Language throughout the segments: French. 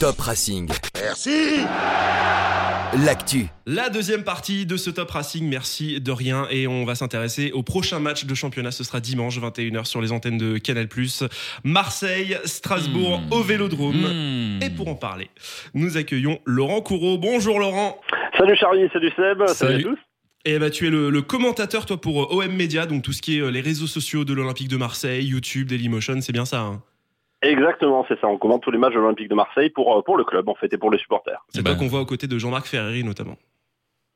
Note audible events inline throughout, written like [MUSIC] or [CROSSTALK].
Top Racing. Merci L'actu. La deuxième partie de ce Top Racing, merci de rien. Et on va s'intéresser au prochain match de championnat. Ce sera dimanche 21h sur les antennes de Canal+. Marseille, Strasbourg Mmh. au Vélodrome. Mmh. Et pour en parler, nous accueillons Laurent Courreau. Bonjour Laurent. Salut Charlie, salut Seb, salut, Salut. à tous? Et bah, tu es le, le commentateur, toi, pour euh, OM Media, donc tout ce qui est euh, les réseaux sociaux de l'Olympique de Marseille, YouTube, Dailymotion, c'est bien ça. hein? Exactement, c'est ça. On commente tous les matchs de l'Olympique de Marseille pour, euh, pour le club en fait et pour les supporters. c'est Eh toi ben. qu'on voit aux côtés de Jean-Marc Ferreri, notamment.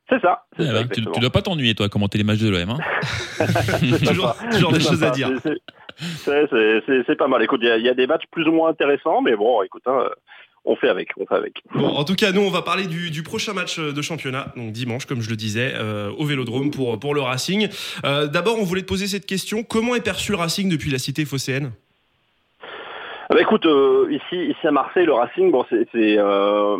C'est ça. c'est Ah ça, ouais, tu, tu dois pas t'ennuyer, toi, à commenter les matchs de l'OM. Hein [LAUGHS] [LAUGHS] toujours, toujours des choses à dire. C'est- c'est- c'est- C'est c'est pas mal. Écoute, il y, a- il y a des matchs plus ou moins intéressants, mais bon, écoute, hein, on fait avec, on fait avec. Bon, en tout cas, nous, on va parler du, du prochain match de championnat, donc dimanche, comme je le disais, euh, au Vélodrome pour, pour le Racing. Euh, D'abord, on voulait te poser cette question comment est perçu le Racing depuis la cité phocéenne? Bah écoute, euh, ici, ici à Marseille, le Racing, bon, c'est euh,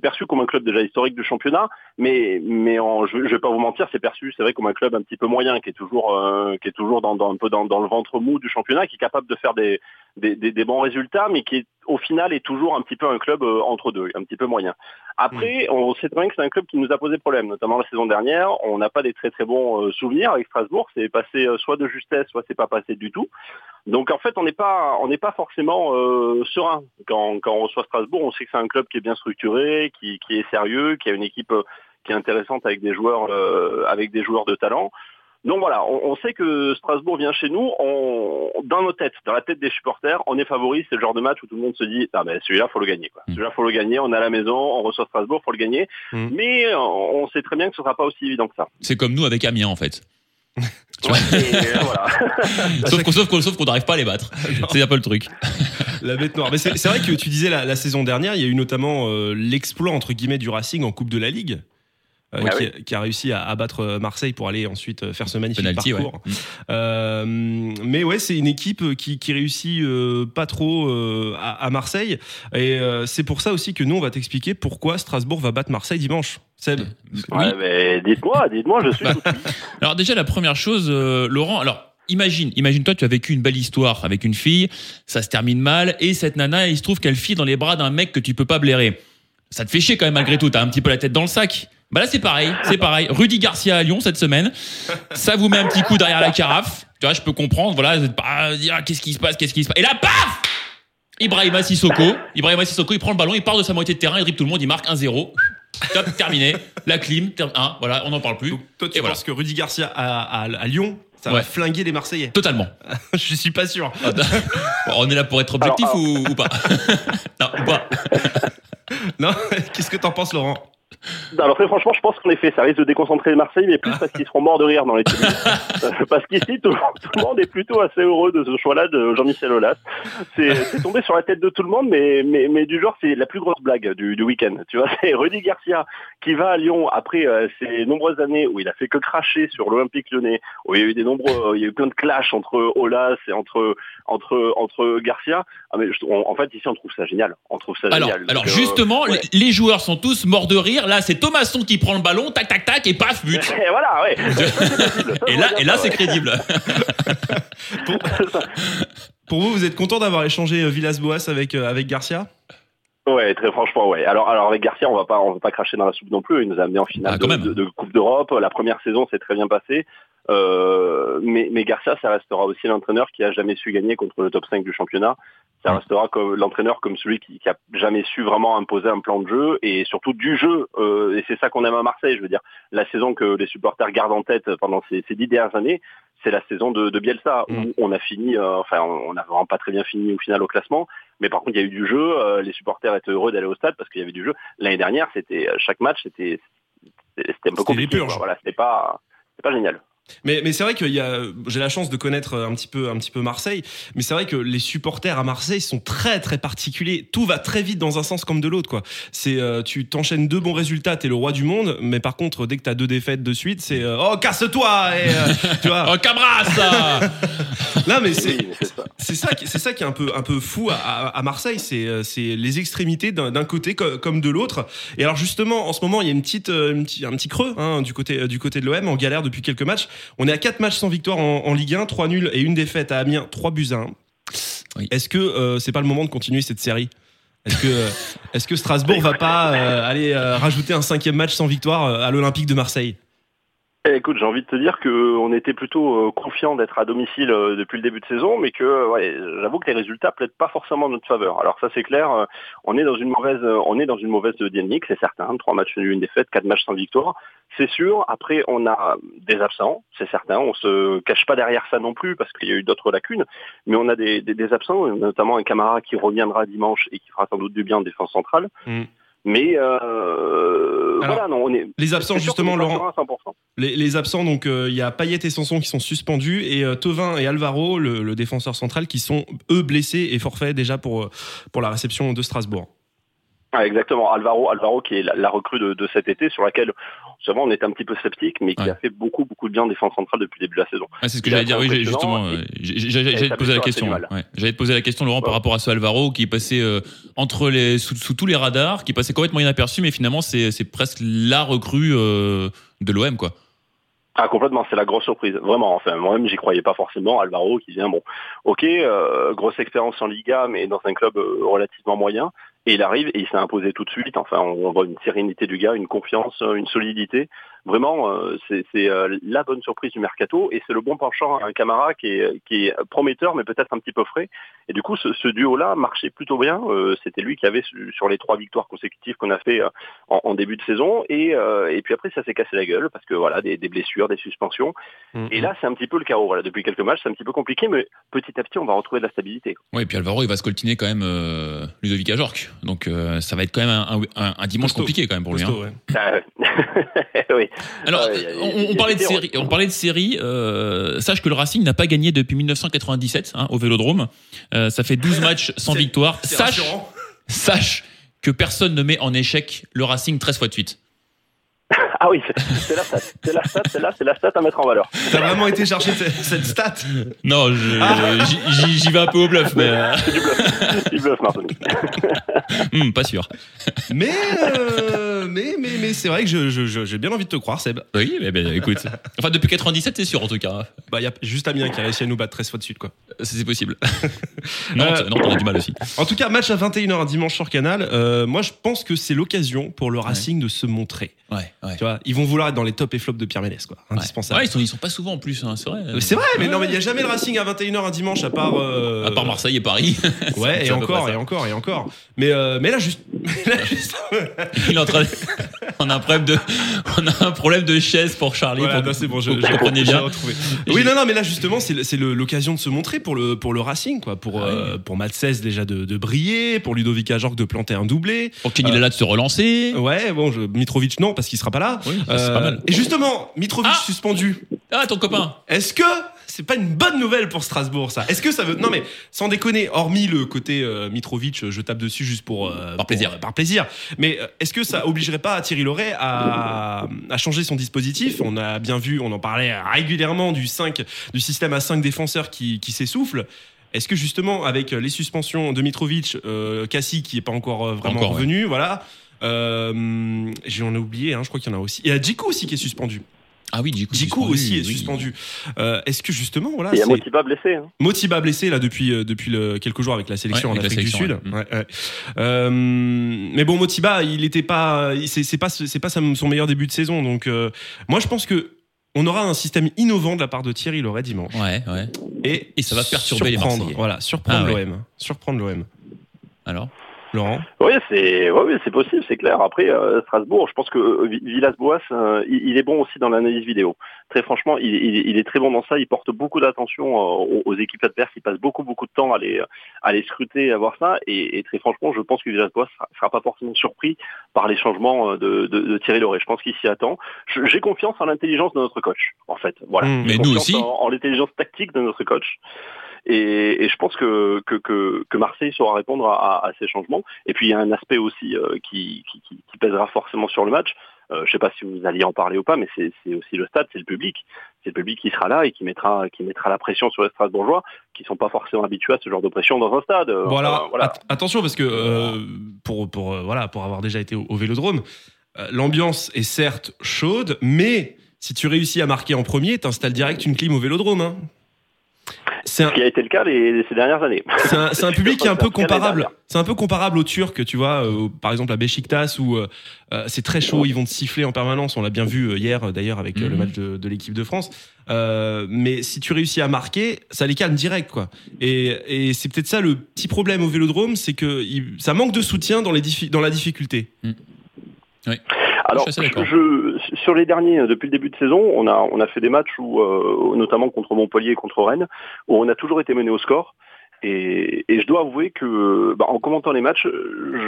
perçu comme un club déjà historique du championnat, mais mais je, je vais pas vous mentir, c'est perçu, c'est vrai comme un club un petit peu moyen, qui est toujours euh, qui est toujours dans, un peu dans le ventre mou du championnat, qui est capable de faire des des, des- des bons résultats, mais qui est, au final est toujours un petit peu un club euh, entre deux, un petit peu moyen. Après, on sait très bien que c'est un club qui nous a posé problème, notamment la saison dernière. On n'a pas des très très bons euh, souvenirs avec Strasbourg. C'est passé euh, soit de justesse, soit c'est pas passé du tout. Donc en fait, on n'est pas on n'est pas forcément euh, serein quand, quand on reçoit Strasbourg. On sait que c'est un club qui est bien structuré, qui, qui est sérieux, qui a une équipe euh, qui est intéressante avec des joueurs euh, avec des joueurs de talent. Donc voilà, on, on sait que Strasbourg vient chez nous. On, dans nos têtes, dans la tête des supporters, on est favori. C'est le genre de match où tout le monde se dit ah ben celui-là faut le gagner. Quoi. Mm. Celui-là faut le gagner. On est à la maison, on reçoit Strasbourg, faut le gagner. Mm. Mais on sait très bien que ce sera pas aussi évident que ça. C'est comme nous avec Amiens, en fait. [LAUGHS] Tu vois Ouais, et, euh, voilà. [LAUGHS] sauf qu'on sauf n'arrive pas à les battre. C'est un peu le truc. La bête noire. Mais c'est c'est vrai que tu disais la, la saison dernière, il y a eu notamment euh, l'exploit entre guillemets du Racing en Coupe de la Ligue. Euh, Ah qui, oui. a, qui a réussi à abattre euh, Marseille pour aller ensuite euh, faire ce magnifique Penalty, ouais. parcours. Euh, mais ouais, c'est une équipe qui, qui réussit euh, pas trop euh, à, à Marseille. Et euh, c'est pour ça aussi que nous, on va t'expliquer pourquoi Strasbourg va battre Marseille dimanche. Seb Oui. Ouais, mais dites-moi, dites-moi, je suis Bah, oui. [LAUGHS] Alors déjà la première chose, euh, Laurent. Alors imagine, imagine-toi, tu as vécu une belle histoire avec une fille, ça se termine mal, et cette nana, il se trouve qu'elle file dans les bras d'un mec que tu peux pas blairer. Ça te fait chier quand même malgré tout. T'as un petit peu la tête dans le sac. Bah là c'est pareil, c'est pareil. Rudy Garcia à Lyon cette semaine, ça vous met un petit coup derrière la carafe. Tu vois, je peux comprendre. Voilà, dire ah, qu'est-ce qui se passe, qu'est-ce qui se passe. Et là, paf Ibrahima Sissoko, Ibrahima Sissoko, il prend le ballon, il part de sa moitié de terrain, il dribble tout le monde, il marque 1-0. Top, terminé. La clim, ter- hein, voilà, on n'en parle plus. Donc, toi, tu Et penses voilà. que Rudy Garcia à, à- à Lyon, ça va flinguer les Marseillais? Totalement. [LAUGHS] Je suis pas sûr. Ah, Bon, on est là pour être objectif Alors, Ou, ou pas? [LAUGHS] Non, ou pas. Non [LAUGHS] Qu'est-ce que t'en penses, Laurent? Alors très franchement, je pense qu'en effet, ça risque de déconcentrer Marseille, mais plus parce qu'ils seront morts de rire dans les tribunes. [LAUGHS] Euh, parce qu'ici, tout, tout le monde est plutôt assez heureux de ce choix-là de Jean-Michel Aulas. C'est tombé sur la tête de tout le monde, mais, mais, mais du genre, c'est la plus grosse blague du, du week-end. Tu vois, c'est Rudy Garcia qui va à Lyon après euh, ces nombreuses années où il a fait que cracher sur l'Olympique lyonnais, où il y a eu des nombreux, il y a eu plein de clashs entre Aulas et entre, entre, entre Garcia. Ah, mais je- on- en fait, ici, on trouve ça génial. On trouve ça Alors, génial. alors euh, justement, ouais. les joueurs sont tous morts de rire. Là, c'est Thomasson qui prend le ballon, tac, tac, tac, et paf, but. [LAUGHS] Et voilà, ouais. [LAUGHS] Et là, et là, c'est crédible. [LAUGHS] Pour vous, vous êtes content d'avoir échangé euh, Villas-Boas avec, euh, avec Garcia? Ouais, très franchement, ouais. Alors, alors avec Garcia, on va pas, on va pas cracher dans la soupe non plus. Il nous a amené en finale Ah, de- de Coupe d'Europe. La première saison s'est très bien passée. Euh, mais, mais Garcia, ça restera aussi l'entraîneur qui a jamais su gagner contre le top 5 du championnat. Ça Mm. restera comme l'entraîneur comme celui qui, qui a jamais su vraiment imposer un plan de jeu et surtout du jeu. Euh, et c'est ça qu'on aime à Marseille. Je veux dire, la saison que les supporters gardent en tête pendant ces, ces dix dernières années, c'est la saison de, de Bielsa Mm. où on a fini, euh, enfin, on n'a vraiment pas très bien fini au final au classement. Mais par contre, il y a eu du jeu. euh, les supporters étaient heureux d'aller au stade parce qu'il y avait du jeu. L'année dernière, c'était chaque match, c'était c'était un peu compliqué. purges. Voilà, c'était pas c'était pas génial. Mais, mais c'est vrai que j'ai la chance de connaître un petit, peu, un petit peu Marseille, mais c'est vrai que les supporters à Marseille sont très très particuliers. Tout va très vite dans un sens comme de l'autre. quoi. C'est euh, Tu t'enchaînes deux bons résultats, t'es le roi du monde, mais par contre, dès que t'as deux défaites de suite, c'est euh, Oh, casse-toi et, euh, [LAUGHS] Tu vois Oh, Cabras là [LAUGHS] Non, mais c'est. Oui, c'est ça. C'est ça, qui- c'est ça qui est un peu, un peu fou à, à- à Marseille, c'est, euh, c'est les extrémités d'un, côté co- comme de l'autre. Et alors justement, en ce moment, il y a une petite, euh, une petit- un petit creux hein, du côté, du côté de l'OM, en galère depuis quelques matchs. On est à quatre matchs sans victoire en, en Ligue 1, trois nuls et une défaite à Amiens, trois buts à un. Oui. Est-ce que euh, c'est pas le moment de continuer cette série? Est-ce que, euh, [LAUGHS] est-ce que Strasbourg va pas euh, aller euh, rajouter un cinquième match sans victoire euh, à l'Olympique de Marseille? Écoute, j'ai envie de te dire qu'on était plutôt euh, confiant d'être à domicile euh, depuis le début de saison, mais que euh, ouais, j'avoue que les résultats plaident pas forcément en notre faveur. Alors ça c'est clair, euh, on est dans une mauvaise, euh, on est dans une mauvaise dynamique, c'est certain. Trois matchs nuls, une défaite, quatre matchs sans victoire, c'est sûr. Après, on a des absents, c'est certain. On se cache pas derrière ça non plus parce qu'il y a eu d'autres lacunes, mais on a des, des- des absents, notamment un camarade qui reviendra dimanche et qui fera sans doute du bien en défense centrale. Mm. Mais euh, Alors, voilà, non, on est. Les absents justement, Laurent. serein à 100%. Les, les absents, donc euh, il y a Payet et Sanson qui sont suspendus et euh, Tovin et Alvaro, le, le défenseur central, qui sont eux blessés et forfaits déjà pour pour la réception de Strasbourg. Ah, exactement, Alvaro, Alvaro qui est la, la recrue de, de cet été sur laquelle on était un petit peu sceptique, mais qui Ouais. a fait beaucoup beaucoup de bien en défense centrale depuis le début de la saison. Ah, c'est ce que j'allais dire, oui, justement. euh, J'allais te poser la question. fait du mal. ouais. J'allais te poser la question, Laurent, par rapport à ce Alvaro qui est passé euh, entre les, sous, sous tous les radars, qui passait complètement inaperçu, mais finalement, c'est presque la recrue euh, de l'OM, quoi. Ah complètement, c'est la grosse surprise, vraiment. Enfin moi-même j'y croyais pas forcément. Alvaro qui vient, bon, ok, euh, grosse expérience en Liga, mais dans un club relativement moyen. Et il arrive et il s'est imposé tout de suite. Enfin, on, voit une sérénité du gars, une confiance, euh, une solidité. Vraiment, euh, c'est euh, la bonne surprise du mercato et c'est le bon penchant à un Camara qui est, qui est prometteur, mais peut-être un petit peu frais. Et du coup, ce, ce duo-là marchait plutôt bien. Euh, C'était lui qui avait su- sur les trois victoires consécutives qu'on a fait euh, en, en début de saison. Et, euh, et puis après, ça s'est cassé la gueule parce que voilà, des, des blessures, des suspensions. Et là, c'est un petit peu le chaos. Voilà, depuis quelques matchs, c'est un petit peu compliqué, mais petit à petit, on va retrouver de la stabilité. Ouais, et puis Alvaro, il va se coltiner quand même euh, Ludovic Ajorc. Donc, euh, ça va être quand même un, un- un dimanche compliqué quand même pour lui. hein. Ouais. [LAUGHS] Oui. Alors, on, parlait de série. On parlait de série. Euh, sache que le Racing n'a pas gagné depuis 1997 hein, au Vélodrome. Euh, ça fait 12 [LAUGHS] matchs sans victoire. C'est Sache, rassurant. sache que personne ne met en échec le Racing 13 fois de suite. [LAUGHS] Ah oui, c'est c'est la stat. C'est la stat, c'est là, c'est la stat à mettre en valeur. T'as vraiment été chercher cette, stat? Non, Ah. j'y- j'y vais un peu au bluff, mais euh, C'est [LAUGHS] du bluff. du bluff, Martin. hmm, pas sûr. Mais, euh, mais, mais, mais c'est vrai que je- je- je- j'ai bien envie de te croire, Seb. Oui, mais ben, écoute. [LAUGHS] Enfin, depuis 97, c'est sûr en tout cas. Bah, il y a juste Amiens qui a réussi à nous battre 13 fois de suite, quoi. C'est c'est possible. [LAUGHS] Nantes, Euh, Nantes, on a du mal aussi. En tout cas, match à 21h un dimanche sur Canal. Euh, moi, je pense que c'est l'occasion pour le Racing de se montrer. Ouais, ouais. Tu vois, ils vont vouloir être dans les top et flops de Pierre Ménès, quoi. Indispensable. Ouais, ils sont, ils sont pas souvent en plus, hein, c'est vrai. Euh, C'est vrai, mais Ouais. non, mais il n'y a jamais le Racing à 21h un dimanche à part. euh, À part Marseille et Paris. Ouais, [LAUGHS] et encore, et encore, et encore. Mais, euh, mais là, juste. mais là, juste- Il est en train de- [LAUGHS] On a un problème de, on a un problème de chaise pour Charlie. Voilà, pour... non, c'est bon, je, bien. retrouvé. Oui, non, non, mais là, justement, c'est c'est le- l'occasion de se montrer pour le, pour le Racing, quoi. Pour, Ah euh, pour Matt 16 déjà de, de briller, pour Ludovic Ajorc de planter un doublé. Pour Kenny Lala de se relancer. Ouais, bon, je, Mitrovic, non, parce qu'il sera pas là. Oui, ça, c'est Euh, pas mal. Et justement, Mitrovic Ah suspendu. Ah, ton copain. Est-ce que c'est pas une bonne nouvelle pour Strasbourg, ça Est-ce que ça veut. Non, mais sans déconner, hormis le côté euh, Mitrovic, je tape dessus juste pour. euh, pour- plaisir. par plaisir. Mais euh, est-ce que ça obligerait pas Thierry Loret à, à changer son dispositif? On a bien vu, on en parlait régulièrement du 5, du système à 5 défenseurs qui, qui s'essouffle. Est-ce que justement, avec les suspensions de Mitrovic, euh, Cassie qui est pas encore euh, vraiment Encore, ouais. revenu, voilà. Euh, J'en ai oublié, hein, je crois qu'il y en a aussi. Il y a Djikou aussi qui est suspendu. Ah oui, Djikou. Djikou suspendu, aussi est oui. suspendu. Euh, Est-ce que justement, voilà, Il y a Motiba blessé. Hein. Motiba blessé là depuis euh, depuis le, quelques jours avec la sélection Ouais, en avec Afrique du Sud. ouais. Ouais. Euh, mais bon, Motiba, il était pas, c'est c'est pas c'est pas son meilleur début de saison. Donc euh, moi, je pense que on aura un système innovant de la part de Thierry Loret dimanche. Ouais, ouais. Et, Et ça va perturber les surprendre, Marseillais. Voilà, surprendre Ah ouais. l'OM, surprendre l'OM. Alors? Laurent. Oui, c'est ouais, oui, c'est possible, c'est clair. Après, euh, Strasbourg, je pense que euh, Vi- Villas-Boas, euh, il, il est bon aussi dans l'analyse vidéo. Très franchement, il, il- il est très bon dans ça. Il porte beaucoup d'attention euh, aux, équipes adverses. Il passe beaucoup, beaucoup de temps à les, à les scruter, à voir ça. Et, et très franchement, je pense que Villas-Boas sera, sera pas forcément surpris par les changements de, de, de Thierry Loret. Je pense qu'il s'y attend. J'ai confiance en l'intelligence de notre coach, en fait. Voilà. Mm. J'ai Mais nous confiance aussi. En, en l'intelligence tactique de notre coach. Et, et je pense que, que, que, que Marseille saura répondre à, à- à ces changements. Et puis il y a un aspect aussi euh, qui, qui, qui- qui pèsera forcément sur le match. Euh, je sais pas si vous alliez en parler ou pas, mais c'est aussi le stade, c'est le public. C'est le public qui sera là et qui mettra, qui mettra la pression sur les Strasbourgeois, qui sont pas forcément habitués à ce genre de pression dans un stade. Euh, Voilà, enfin, voilà. At- attention parce que pour pour voilà pour avoir déjà été au, au Vélodrome, l'ambiance est certes chaude, mais si tu réussis à marquer en premier, t'installes direct une clim au Vélodrome. hein. C'est un, Ce qui a été le cas les, ces dernières années. c'est un, c'est un [LAUGHS] Je public qui est un peu comparable. C'est un peu comparable aux Turcs, tu vois, euh, par exemple à Beşiktaş où euh, euh, c'est très chaud, ils vont te siffler en permanence. On l'a bien vu hier d'ailleurs avec le Mhm. match de, de l'équipe de France. Euh, mais si tu réussis à marquer, ça les calme direct, quoi. Et, et c'est peut-être ça le petit problème au Vélodrome, c'est que il- ça manque de soutien dans, les diffi- dans la difficulté. Alors, Je sur les derniers, euh, depuis le début de saison, on a, on a fait des matchs où, euh, notamment contre Montpellier et contre Rennes, où on a toujours été mené au score. Et, et je dois avouer que, bah, en commentant les matchs,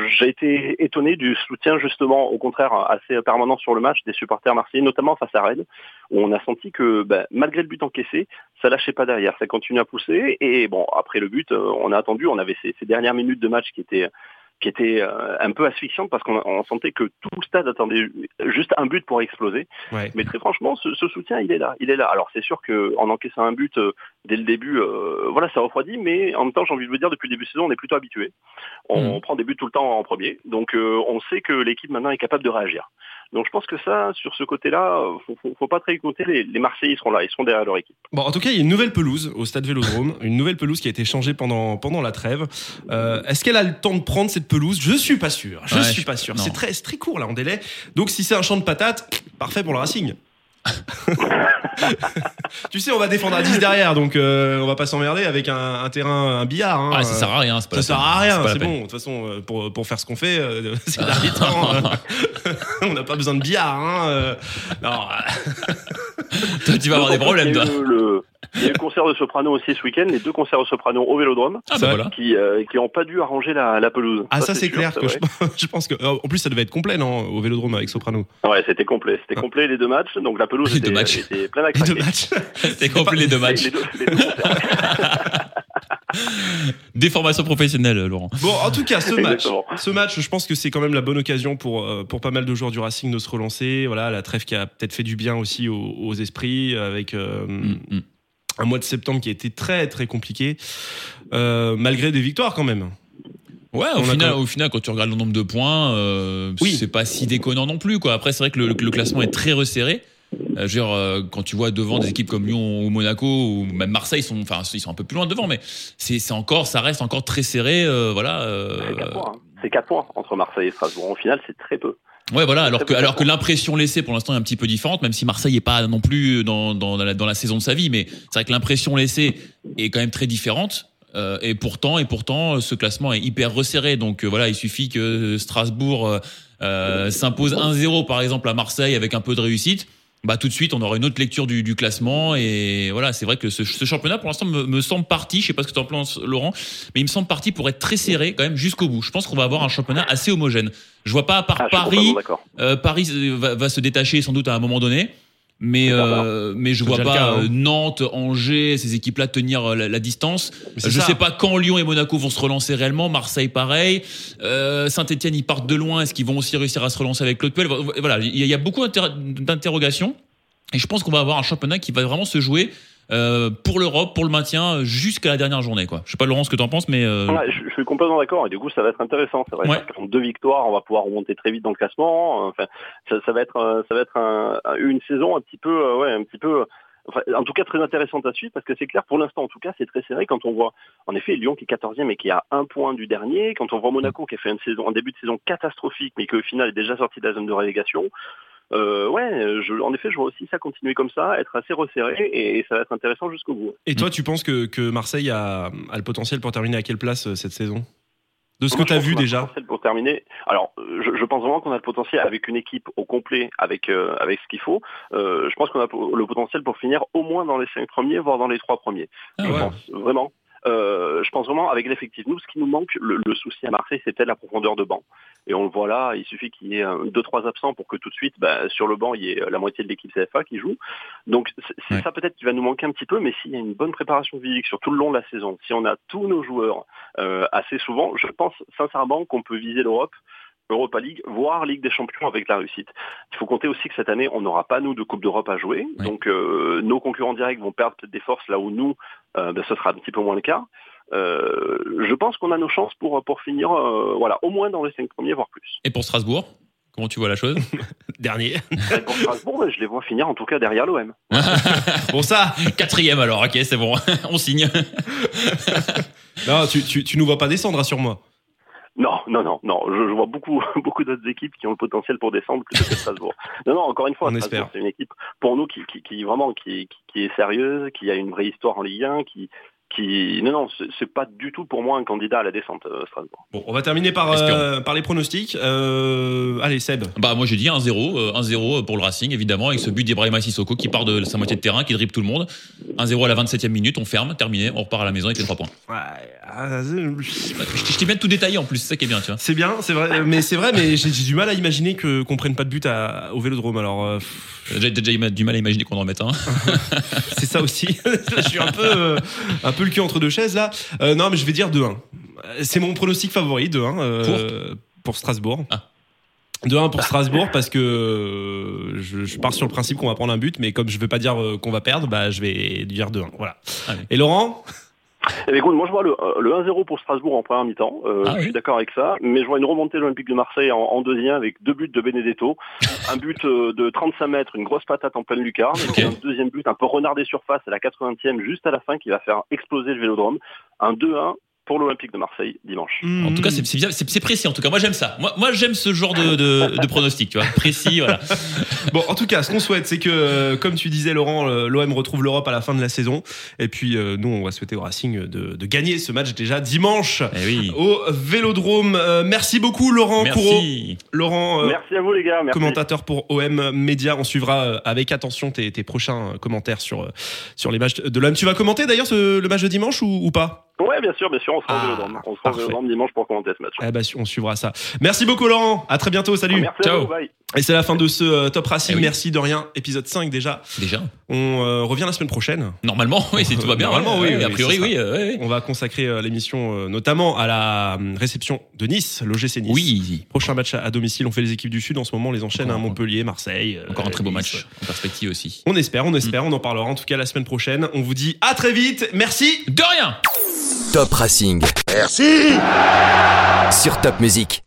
j'ai été étonné du soutien justement, au contraire, assez permanent sur le match des supporters marseillais, notamment face à Rennes, où on a senti que, bah, malgré le but encaissé, ça lâchait pas derrière, ça continue à pousser. Et bon, après le but, euh, on a attendu, on avait ces, ces dernières minutes de match qui étaient qui était euh, un peu asphyxiante parce qu'on on sentait que tout le stade attendait juste un but pour exploser. Ouais. Mais très franchement, ce, ce soutien, il est là, il est là. Alors c'est sûr qu'en encaissant un but euh, dès le début, euh, voilà, ça refroidit, mais en même temps, j'ai envie de vous dire, depuis le début de saison, on est plutôt habitué. On Mhm. prend des buts tout le temps en premier, donc euh, on sait que l'équipe maintenant est capable de réagir. Donc je pense que ça, sur ce côté-là, faut, faut, faut pas très écouter. Les, les Marseillais ils seront là, ils seront derrière leur équipe. Bon, en tout cas, il y a une nouvelle pelouse au stade Vélodrome, une nouvelle pelouse qui a été changée pendant, pendant la trêve. Euh, Est-ce qu'elle a le temps de prendre cette pelouse? Je suis pas sûr. Je Ouais, suis je- pas sûr. C'est très, c'est très court là en délai. Donc si c'est un champ de patates, parfait pour le Racing. [LAUGHS] tu sais, on va défendre à 10 derrière, donc euh, on va pas s'emmerder avec un, un terrain, un billard. hein. Ah, ça sert à rien, c'est pas Ça la sert à rien, c'est bon. De toute façon, euh, pour, pour faire ce qu'on fait, euh, ces derniers temps, euh, on n'a pas besoin de billard. Hein, non, Toi, tu vas avoir des problèmes, toi. le, il y a eu le concert de soprano aussi ce week-end, les deux concerts de soprano au Vélodrome. Ah, bah voilà. qui euh, qui ont pas dû arranger la, la pelouse. Ah, ça, c'est sûr, clair que je, [LAUGHS] je pense que. euh, En plus, ça devait être complet, non, au vélodrome avec Soprano. Ouais, c'était complet, c'était Ah. complet les deux matchs, donc la pelouse Les était, deux matchs. était pleine à Les craquer. deux matchs. [LAUGHS] C'était complet les deux matchs. Les deux, les deux. [LAUGHS] Des formations professionnelles, Laurent. Bon, en tout cas, ce match, ce match, je pense que c'est quand même la bonne occasion pour, euh, pour pas mal de joueurs du Racing de se relancer. Voilà, la trêve qui a peut-être fait du bien aussi aux, aux esprits avec euh, Mm, mm. Un mois de septembre qui a été très très compliqué, euh, malgré des victoires quand même. Ouais, au final, quand au final, quand tu regardes le nombre de points, euh, Oui. c'est pas si déconnant non plus. Quoi. Après, c'est vrai que le, le classement est très resserré. Euh, je veux dire, euh, quand tu vois devant des équipes comme Lyon ou Monaco ou même Marseille, ils sont, enfin, ils sont un peu plus loin devant, mais c'est encore, ça reste encore très serré. euh, voilà. euh, C'est 4 points. hein. C'est 4 points entre Marseille et Strasbourg. Au final, c'est très peu. Ouais, voilà. Alors que, alors que l'impression laissée pour l'instant est un petit peu différente, même si Marseille est pas non plus dans, dans, la, dans la saison de sa vie, mais c'est vrai que l'impression laissée est quand même très différente. Euh, et pourtant, et pourtant, ce classement est hyper resserré. Donc euh, voilà, il suffit que Strasbourg euh, euh, s'impose 1-0 par exemple à Marseille avec un peu de réussite. Bah tout de suite, on aura une autre lecture du, du classement et voilà, c'est vrai que ce, ce championnat pour l'instant me, me semble parti. Je sais pas ce que tu en penses, Laurent, mais il me semble parti pour être très serré quand même jusqu'au bout. Je pense qu'on va avoir un championnat assez homogène. Je vois pas à part Ah, suis Paris, euh, Paris euh, va, va se détacher sans doute à un moment donné. Mais, euh, mais je vois pas cas, hein. euh, Nantes, Angers, ces équipes-là tenir euh, la, la distance. Je ça. sais pas quand Lyon et Monaco vont se relancer réellement. Marseille, pareil. Euh, Saint-Etienne, ils partent de loin. Est-ce qu'ils vont aussi réussir à se relancer avec Claude Puel? Voilà, il y, a- il y a beaucoup d'inter- d'interrogations. Et je pense qu'on va avoir un championnat qui va vraiment se jouer euh, pour l'Europe, pour le maintien, jusqu'à la dernière journée. Quoi. Je sais pas, Laurent, ce que tu en penses, mais... euh, Ouais, je, je suis complètement d'accord et du coup ça va être intéressant. C'est vrai Ouais. parce qu'en deux victoires, on va pouvoir remonter très vite dans le classement. Enfin, ça, ça va être, euh, ça va être un- une saison un petit peu, euh, ouais, un petit peu. Enfin, en tout cas très intéressante à suivre parce que c'est clair pour l'instant en tout cas c'est très serré quand on voit en effet Lyon qui est 14e et qui a un point du dernier quand on voit Monaco qui a fait une saison un début de saison catastrophique mais qui au final est déjà sorti de la zone de relégation euh, ouais je, en effet je vois aussi ça continuer comme ça être assez resserré et, ça va être intéressant jusqu'au bout Et toi, tu penses que, que Marseille a, a le potentiel pour terminer à quelle place euh, cette saison? De ce Moi, que tu as vu déjà Pour terminer, alors je, je pense vraiment qu'on a le potentiel avec une équipe au complet, avec euh, avec ce qu'il faut. Euh, je pense qu'on a le potentiel pour finir au moins dans les cinq premiers, voire dans les trois premiers. ah je ouais. pense vraiment. Euh, je pense vraiment avec l'effectif. Nous, ce qui nous manque, le, le souci à Marseille, c'est peut-être la profondeur de banc. Et on le voit là, il suffit qu'il y ait un, deux, trois absents pour que tout de suite, bah, sur le banc, il y ait la moitié de l'équipe CFA qui joue. Donc c'est Ouais. ça peut-être qui va nous manquer un petit peu, mais s'il y a une bonne préparation physique sur tout le long de la saison, si on a tous nos joueurs euh, assez souvent, je pense sincèrement qu'on peut viser l'Europe. Europa League, voire Ligue des Champions avec la réussite. Il faut compter aussi que cette année, on n'aura pas nous de Coupe d'Europe à jouer, Oui. donc euh, nos concurrents directs vont perdre peut-être des forces là où nous, euh, ben, ce sera un petit peu moins le cas. Euh, je pense qu'on a nos chances pour pour finir, euh, voilà, au moins dans les cinq premiers, voire plus. Et pour Strasbourg Comment tu vois la chose [LAUGHS] Dernier. Pour Strasbourg, bah, je les vois finir en tout cas derrière l'OM. [LAUGHS] Bon, ça, Quatrième alors, ok, c'est bon, [LAUGHS] on signe. non, tu, tu, tu nous vois pas descendre, rassure-moi. Non, non, non, non. Je, je vois beaucoup, [LAUGHS] beaucoup d'autres équipes qui ont le potentiel pour descendre plutôt que Strasbourg. Non, non, encore une fois, Strasbourg, c'est une équipe pour nous qui, qui, qui vraiment qui, qui, qui est sérieuse, qui a une vraie histoire en Ligue 1, qui, qui, non, non, c'est- pas du tout pour moi un candidat à la descente, euh, Strasbourg. Bon, on va terminer par, euh, par les pronostics. Euh, allez, Seb. Bah moi j'ai dit 1-0, euh, 1-0 pour le Racing évidemment avec ce but d'Ibrahima Sissoko qui part de sa moitié de terrain, qui dribble tout le monde. 1-0 à la 27e minute, on ferme, terminé, on repart à la maison avec les 3 points. Ouais, ah, c'est- Je t'ai bien tout détaillé en plus, c'est ça qui est bien, tu vois. c'est bien, c'est vrai, mais c'est vrai, mais j'ai j'ai du mal à imaginer que qu'on prenne pas de but à- au Vélodrome. Alors, euh, pff, J'ai déjà du mal à imaginer qu'on en mette un. [LAUGHS] c'est ça aussi. [LAUGHS] je suis un peu, euh, un peu le cul entre deux chaises là. Euh, non, mais je vais dire 2-1. C'est mon pronostic favori, 2-1 euh, pour Strasbourg. Ah. 2-1 pour Strasbourg parce que euh, je, je pars sur le principe qu'on va prendre un but, mais comme je veux pas dire euh, qu'on va perdre, bah je vais dire 2-1. Voilà. Allez. Et Laurent? Eh bien, écoute, moi je vois le, euh, le 1-0 pour Strasbourg en première mi-temps. Euh, Ah je oui. suis d'accord avec ça, mais je vois une remontée de l'Olympique de Marseille en, en deuxième avec deux buts de Benedetto, [LAUGHS] un but euh, de 35 mètres, une grosse patate en pleine lucarne, et puis Ok. un deuxième but un peu renard des surfaces à la 80e juste à la fin qui va faire exploser le Vélodrome. Un 2-1 pour l'Olympique de Marseille dimanche. En tout cas, c'est précis. En tout cas, moi j'aime ça. Moi, moi j'aime ce genre de, de, de pronostic, tu vois, précis, voilà. [LAUGHS] Bon, en tout cas, ce qu'on souhaite, c'est que, euh, comme tu disais, Laurent, euh, l'OM retrouve l'Europe à la fin de la saison. Et puis, euh, nous, on va souhaiter au Racing de, de gagner ce match déjà dimanche Eh oui. au Vélodrome. Euh, merci beaucoup, Laurent Courreau. Merci. Laurent, euh, Merci à vous les gars, merci. commentateur pour OM Média. On suivra euh, avec attention tes, tes prochains commentaires sur, euh, sur les matchs de l'OM. Tu vas commenter d'ailleurs ce- le match de dimanche ou, ou pas? Ouais, bien sûr, bien sûr, on sera Ah, au. On sera au dimanche pour commenter ce match. eh ben, On suivra ça. Merci beaucoup, Laurent. À très bientôt. Salut. Merci Ciao. à vous, bye. Et c'est la fin de ce euh, Top Racing. Eh oui. Merci de rien. Épisode 5 déjà. Déjà. On euh, revient la semaine prochaine. Normalement, oui, si tout va bien. Normalement, oui, ouais, A oui, priori, sera- oui. euh. On va consacrer euh, l'émission euh, notamment à la euh, réception de Nice, l'OGC Nice. Oui. Prochain match à, à domicile. On fait les équipes du Sud. En ce moment, on les enchaîne à Montpellier, Marseille. euh, Encore un très beau Nice. match en perspective aussi. On espère, on espère. On en parlera en tout cas la semaine prochaine. On vous dit à très vite. Merci. De rien Top Racing. Merci Sur Top Music.